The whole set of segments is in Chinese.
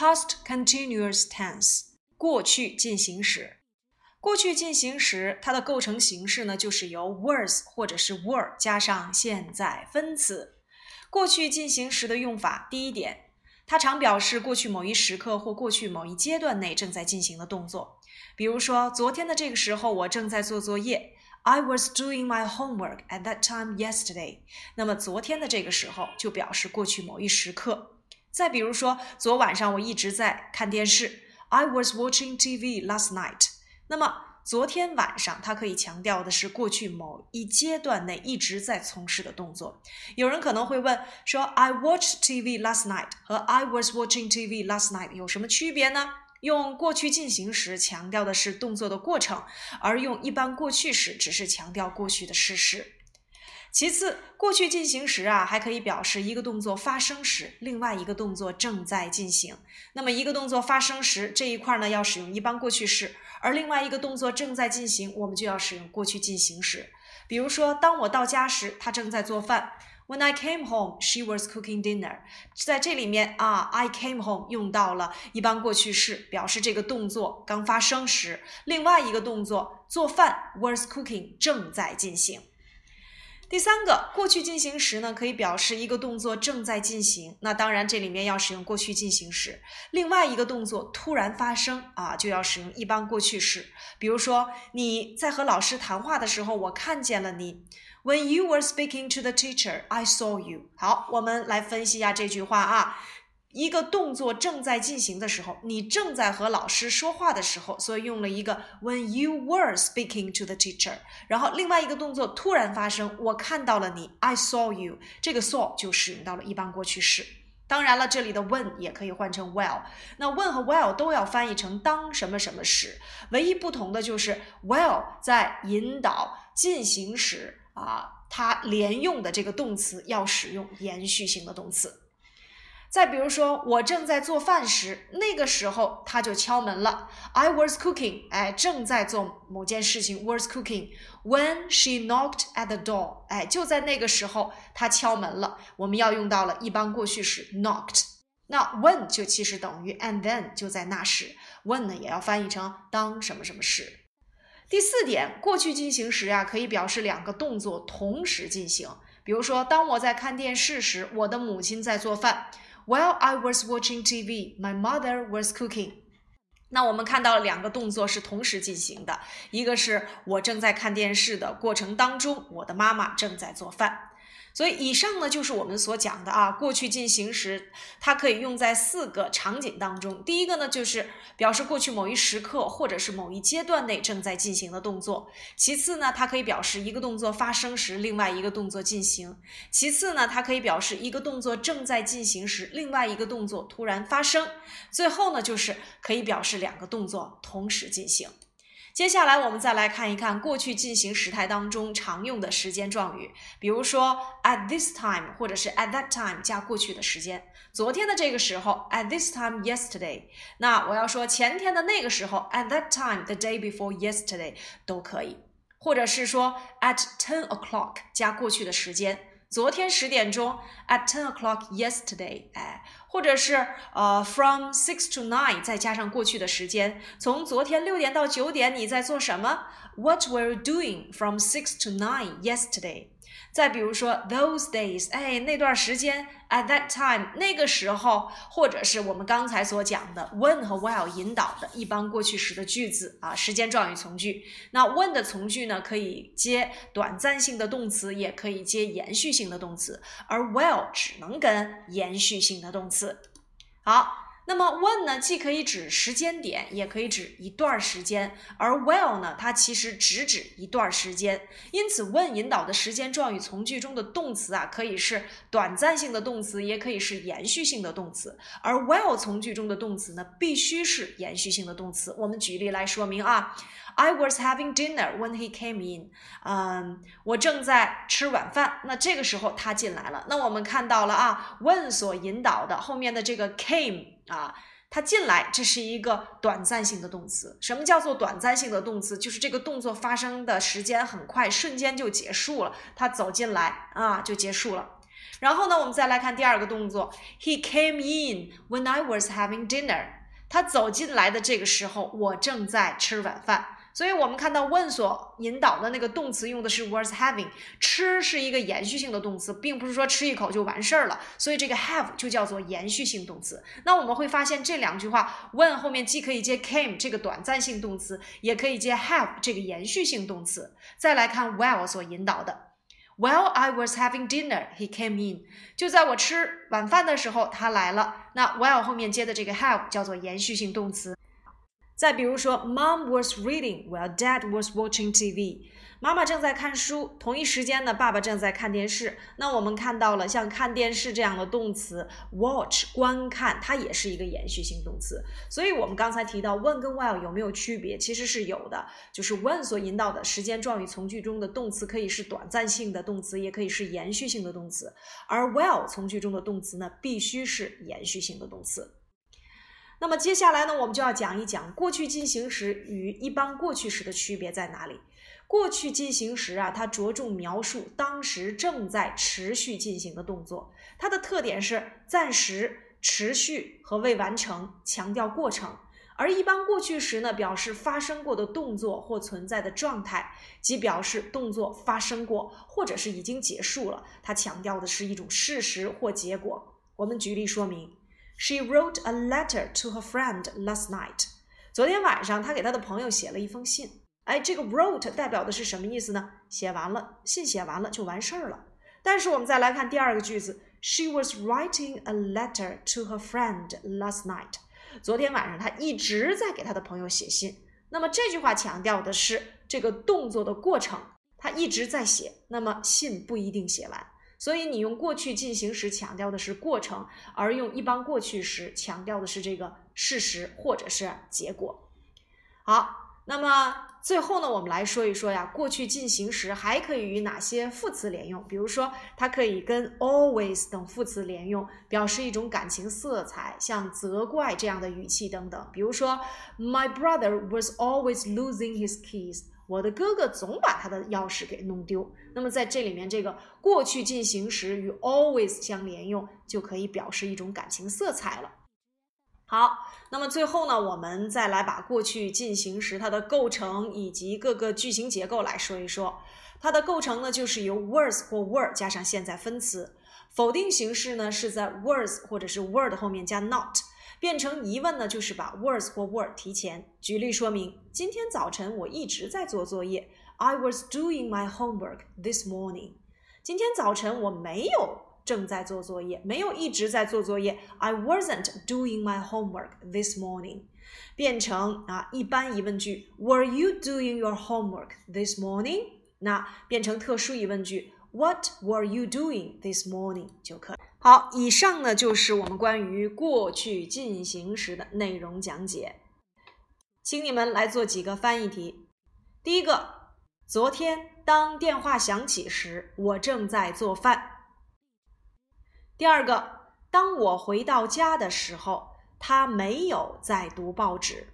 past continuous tense 过去进行时。过去进行时它的构成形式呢，就是由 was 或者是 were 加上现在分词。过去进行时的用法，第一点，它常表示过去某一时刻或过去某一阶段内正在进行的动作。比如说，昨天的这个时候，我正在做作业。I was doing my homework at that time yesterday。那么昨天的这个时候就表示过去某一时刻。再比如说，昨晚上我一直在看电视。I was watching TV last night。那么昨天晚上，它可以强调的是过去某一阶段内一直在从事的动作。有人可能会问说，I watched TV last night 和 I was watching TV last night 有什么区别呢？用过去进行时强调的是动作的过程，而用一般过去时只是强调过去的事实。其次，过去进行时啊，还可以表示一个动作发生时，另外一个动作正在进行。那么，一个动作发生时这一块呢，要使用一般过去式；而另外一个动作正在进行，我们就要使用过去进行时。比如说，当我到家时，他正在做饭。When I came home, she was cooking dinner。在这里面啊，I came home 用到了一般过去式，表示这个动作刚发生时。另外一个动作做饭，was cooking 正在进行。第三个过去进行时呢，可以表示一个动作正在进行。那当然，这里面要使用过去进行时。另外一个动作突然发生啊，就要使用一般过去时。比如说，你在和老师谈话的时候，我看见了你。When you were speaking to the teacher, I saw you。好，我们来分析一下这句话啊。一个动作正在进行的时候，你正在和老师说话的时候，所以用了一个 when you were speaking to the teacher。然后另外一个动作突然发生，我看到了你，I saw you。这个 saw 就使用到了一般过去式。当然了，这里的 when 也可以换成 while。那 when 和 while 都要翻译成当什么什么时，唯一不同的就是 while 在引导进行时。啊，它连用的这个动词要使用延续性的动词。再比如说，我正在做饭时，那个时候他就敲门了。I was cooking，哎，正在做某件事情。Was cooking when she knocked at the door，哎，就在那个时候他敲门了。我们要用到了一般过去时 knocked。那 when 就其实等于 and then，就在那时。when 呢也要翻译成当什么什么时。第四点，过去进行时呀，可以表示两个动作同时进行。比如说，当我在看电视时，我的母亲在做饭。While I was watching TV, my mother was cooking。那我们看到两个动作是同时进行的，一个是我正在看电视的过程当中，我的妈妈正在做饭。所以以上呢就是我们所讲的啊，过去进行时，它可以用在四个场景当中。第一个呢就是表示过去某一时刻或者是某一阶段内正在进行的动作；其次呢，它可以表示一个动作发生时，另外一个动作进行；其次呢，它可以表示一个动作正在进行时，另外一个动作突然发生；最后呢，就是可以表示两个动作同时进行。接下来我们再来看一看过去进行时态当中常用的时间状语，比如说 at this time 或者是 at that time 加过去的时间。昨天的这个时候 at this time yesterday，那我要说前天的那个时候 at that time the day before yesterday 都可以，或者是说 at ten o'clock 加过去的时间。昨天十点钟，at ten o'clock yesterday，哎，或者是呃，from six to nine，再加上过去的时间，从昨天六点到九点你在做什么？What were you doing from six to nine yesterday？ 再比如说 those days，哎，那段时间 at that time，那个时候，或者是我们刚才所讲的 when 和 while 引导的一般过去时的句子啊，时间状语从句。那 when 的从句呢，可以接短暂性的动词，也可以接延续性的动词，而 while 只能跟延续性的动词。好。那么 when 呢，既可以指时间点，也可以指一段时间，而 while 呢，它其实只指一段时间。因此，when 引导的时间状语从句中的动词啊，可以是短暂性的动词，也可以是延续性的动词。而 while 从句中的动词呢，必须是延续性的动词。我们举例来说明啊，I was having dinner when he came in。嗯，我正在吃晚饭，那这个时候他进来了。那我们看到了啊，when 所引导的后面的这个 came。啊，他进来，这是一个短暂性的动词。什么叫做短暂性的动词？就是这个动作发生的时间很快，瞬间就结束了。他走进来啊，就结束了。然后呢，我们再来看第二个动作，He came in when I was having dinner。他走进来的这个时候，我正在吃晚饭。所以我们看到 when 所引导的那个动词用的是 was having，吃是一个延续性的动词，并不是说吃一口就完事儿了。所以这个 have 就叫做延续性动词。那我们会发现这两句话，when 后面既可以接 came 这个短暂性动词，也可以接 have 这个延续性动词。再来看 while 所引导的。While I was having dinner, he came in。就在我吃晚饭的时候，他来了。那 while 后面接的这个 have 叫做延续性动词。再比如说，Mom was reading while Dad was watching TV。妈妈正在看书，同一时间呢，爸爸正在看电视。那我们看到了像看电视这样的动词，watch 观看，它也是一个延续性动词。所以我们刚才提到 when 跟 while 有没有区别？其实是有的，就是 when 所引导的时间状语从句中的动词可以是短暂性的动词，也可以是延续性的动词，而 while 从句中的动词呢，必须是延续性的动词。那么接下来呢，我们就要讲一讲过去进行时与一般过去时的区别在哪里。过去进行时啊，它着重描述当时正在持续进行的动作，它的特点是暂时、持续和未完成，强调过程；而一般过去时呢，表示发生过的动作或存在的状态，即表示动作发生过或者是已经结束了。它强调的是一种事实或结果。我们举例说明：She wrote a letter to her friend last night。昨天晚上，她给她的朋友写了一封信。哎，这个 wrote 代表的是什么意思呢？写完了，信写完了就完事儿了。但是我们再来看第二个句子，She was writing a letter to her friend last night。昨天晚上她一直在给她的朋友写信。那么这句话强调的是这个动作的过程，她一直在写。那么信不一定写完，所以你用过去进行时强调的是过程，而用一般过去时强调的是这个事实或者是结果。好。那么最后呢，我们来说一说呀，过去进行时还可以与哪些副词连用？比如说，它可以跟 always 等副词连用，表示一种感情色彩，像责怪这样的语气等等。比如说，My brother was always losing his keys。我的哥哥总把他的钥匙给弄丢。那么在这里面，这个过去进行时与 always 相连用，就可以表示一种感情色彩了。好，那么最后呢，我们再来把过去进行时它的构成以及各个句型结构来说一说。它的构成呢，就是由 was 或 were 加上现在分词。否定形式呢，是在 was 或者是 were 的后面加 not。变成疑问呢，就是把 was 或 were 提前。举例说明：今天早晨我一直在做作业。I was doing my homework this morning。今天早晨我没有。正在做作业，没有一直在做作业。I wasn't doing my homework this morning。变成啊一般疑问句，Were you doing your homework this morning？那变成特殊疑问句，What were you doing this morning？就可以。好，以上呢就是我们关于过去进行时的内容讲解，请你们来做几个翻译题。第一个，昨天当电话响起时，我正在做饭。第二个，当我回到家的时候，他没有在读报纸。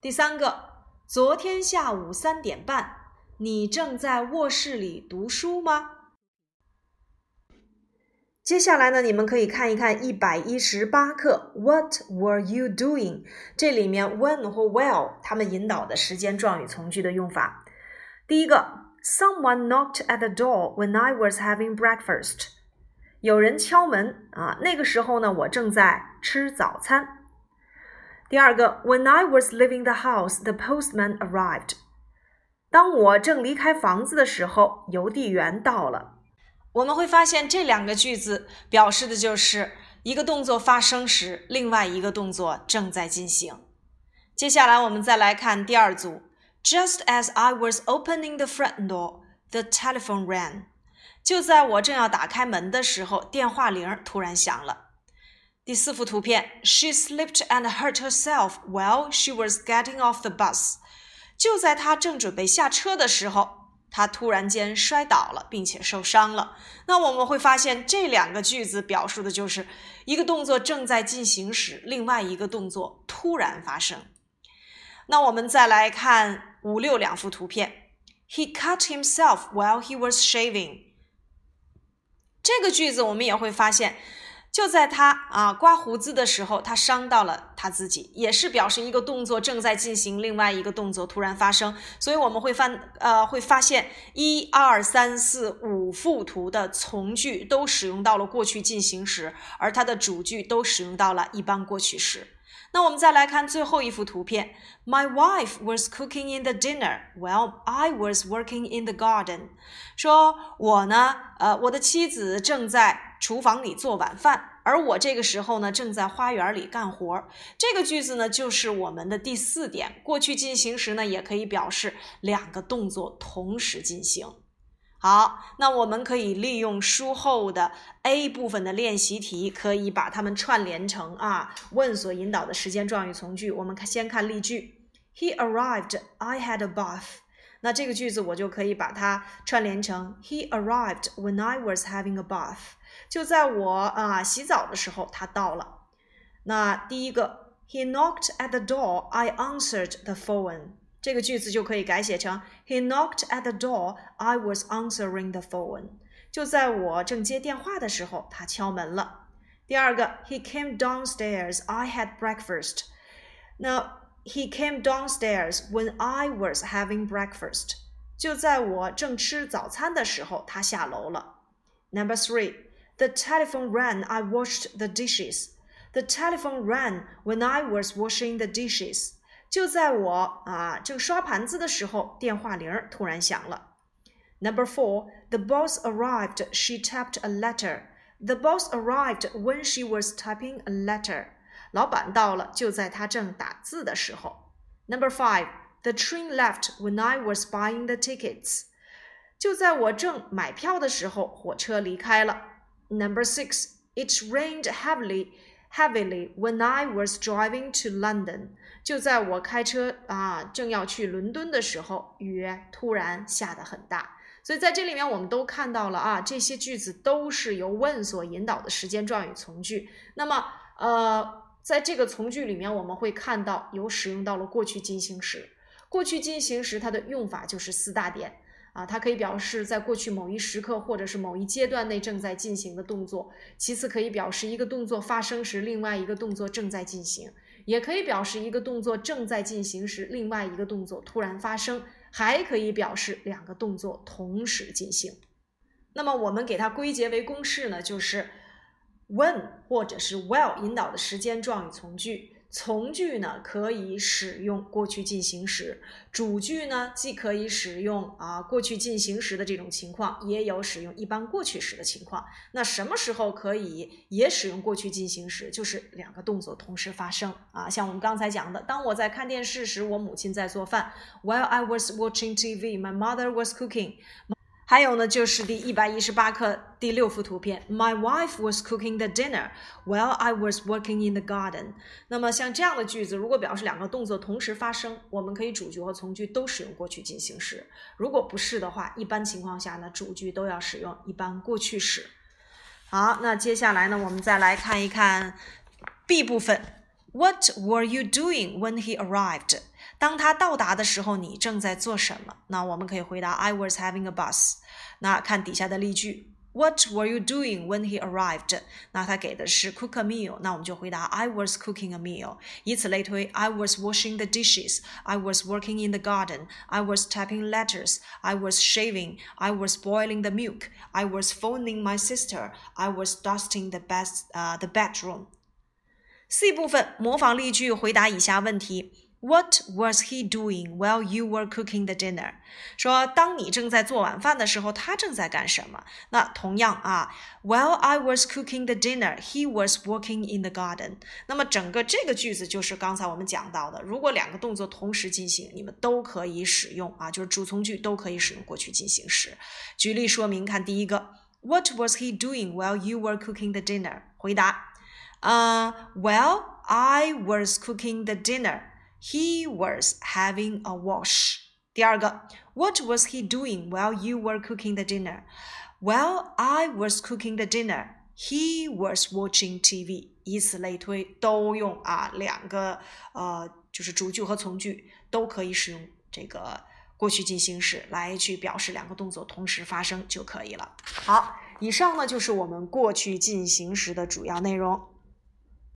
第三个，昨天下午三点半，你正在卧室里读书吗？接下来呢，你们可以看一看一百一十八课，What were you doing？这里面 when 或 while 它们引导的时间状语从句的用法。第一个。Someone knocked at the door when I was having breakfast。有人敲门啊，那个时候呢，我正在吃早餐。第二个，When I was leaving the house, the postman arrived。当我正离开房子的时候，邮递员到了。我们会发现这两个句子表示的就是一个动作发生时，另外一个动作正在进行。接下来我们再来看第二组。Just as I was opening the front door, the telephone rang. 就在我正要打开门的时候，电话铃突然响了。第四幅图片，She slipped and hurt herself while she was getting off the bus. 就在她正准备下车的时候，他突然间摔倒了，并且受伤了。那我们会发现，这两个句子表述的就是一个动作正在进行时，另外一个动作突然发生。那我们再来看五六两幅图片。He cut himself while he was shaving。这个句子我们也会发现。就在他啊刮胡子的时候，他伤到了他自己，也是表示一个动作正在进行，另外一个动作突然发生。所以我们会发呃会发现一二三四五幅图的从句都使用到了过去进行时，而它的主句都使用到了一般过去时。那我们再来看最后一幅图片。My wife was cooking in the dinner while I was working in the garden。说我呢，呃，我的妻子正在厨房里做晚饭，而我这个时候呢，正在花园里干活。这个句子呢，就是我们的第四点。过去进行时呢，也可以表示两个动作同时进行。好，那我们可以利用书后的 A 部分的练习题，可以把它们串联成啊问所引导的时间状语从句。我们看，先看例句：He arrived, I had a bath。那这个句子我就可以把它串联成 He arrived when I was having a bath。就在我啊洗澡的时候，他到了。那第一个，He knocked at the door, I answered the phone。这个句子就可以改写成 He knocked at the door. I was answering the phone. 就在我正接电话的时候，他敲门了。第二个，He came downstairs. I had breakfast. 那 He came downstairs when I was having breakfast. 就在我正吃早餐的时候，他下楼了。Number three, the telephone rang. I washed the dishes. The telephone rang when I was washing the dishes. 就在我啊正刷盘子的时候，电话铃突然响了。Number four, the boss arrived. She tapped a letter. The boss arrived when she was typing a letter. 老板到了，就在他正打字的时候。Number five, the train left when I was buying the tickets. 就在我正买票的时候，火车离开了。Number six, it rained heavily heavily when I was driving to London。就在我开车啊正要去伦敦的时候，雨突然下得很大。所以在这里面我们都看到了啊，这些句子都是由 when 所引导的时间状语从句。那么呃，在这个从句里面，我们会看到有使用到了过去进行时。过去进行时它的用法就是四大点。啊，它可以表示在过去某一时刻或者是某一阶段内正在进行的动作。其次，可以表示一个动作发生时，另外一个动作正在进行；也可以表示一个动作正在进行时，另外一个动作突然发生；还可以表示两个动作同时进行。那么，我们给它归结为公式呢，就是 when 或者是 while 引导的时间状语从句。从句呢可以使用过去进行时，主句呢既可以使用啊过去进行时的这种情况，也有使用一般过去时的情况。那什么时候可以也使用过去进行时？就是两个动作同时发生啊，像我们刚才讲的，当我在看电视时，我母亲在做饭。While I was watching TV, my mother was cooking. 还有呢，就是第一百一十八课第六幅图片，My wife was cooking the dinner while I was working in the garden。那么像这样的句子，如果表示两个动作同时发生，我们可以主句和从句都使用过去进行时。如果不是的话，一般情况下呢，主句都要使用一般过去时。好，那接下来呢，我们再来看一看 B 部分，What were you doing when he arrived？当他到达的时候，你正在做什么？那我们可以回答 I was having a bus。那看底下的例句，What were you doing when he arrived？那他给的是 cook a meal，那我们就回答 I was cooking a meal。以此类推，I was washing the dishes。I was working in the garden。I was typing letters。I was shaving。I was boiling the milk。I was phoning my sister。I was dusting the best 呃 the bedroom。C 部分模仿例句，回答以下问题。 What was he doing while you were cooking the dinner？说当你正在做晚饭的时候，他正在干什么？那同样啊，While I was cooking the dinner, he was working in the garden。那么整个这个句子就是刚才我们讲到的，如果两个动作同时进行，你们都可以使用啊，就是主从句都可以使用过去进行时。举例说明，看第一个，What was he doing while you were cooking the dinner？回答，呃，While I was cooking the dinner。 He was having a wash. 第二个，What was he doing while you were cooking the dinner? While I was cooking the dinner, he was watching TV. 以此类推，都用啊两个呃，就是主句和从句都可以使用这个过去进行时来去表示两个动作同时发生就可以了。好，以上呢就是我们过去进行时的主要内容。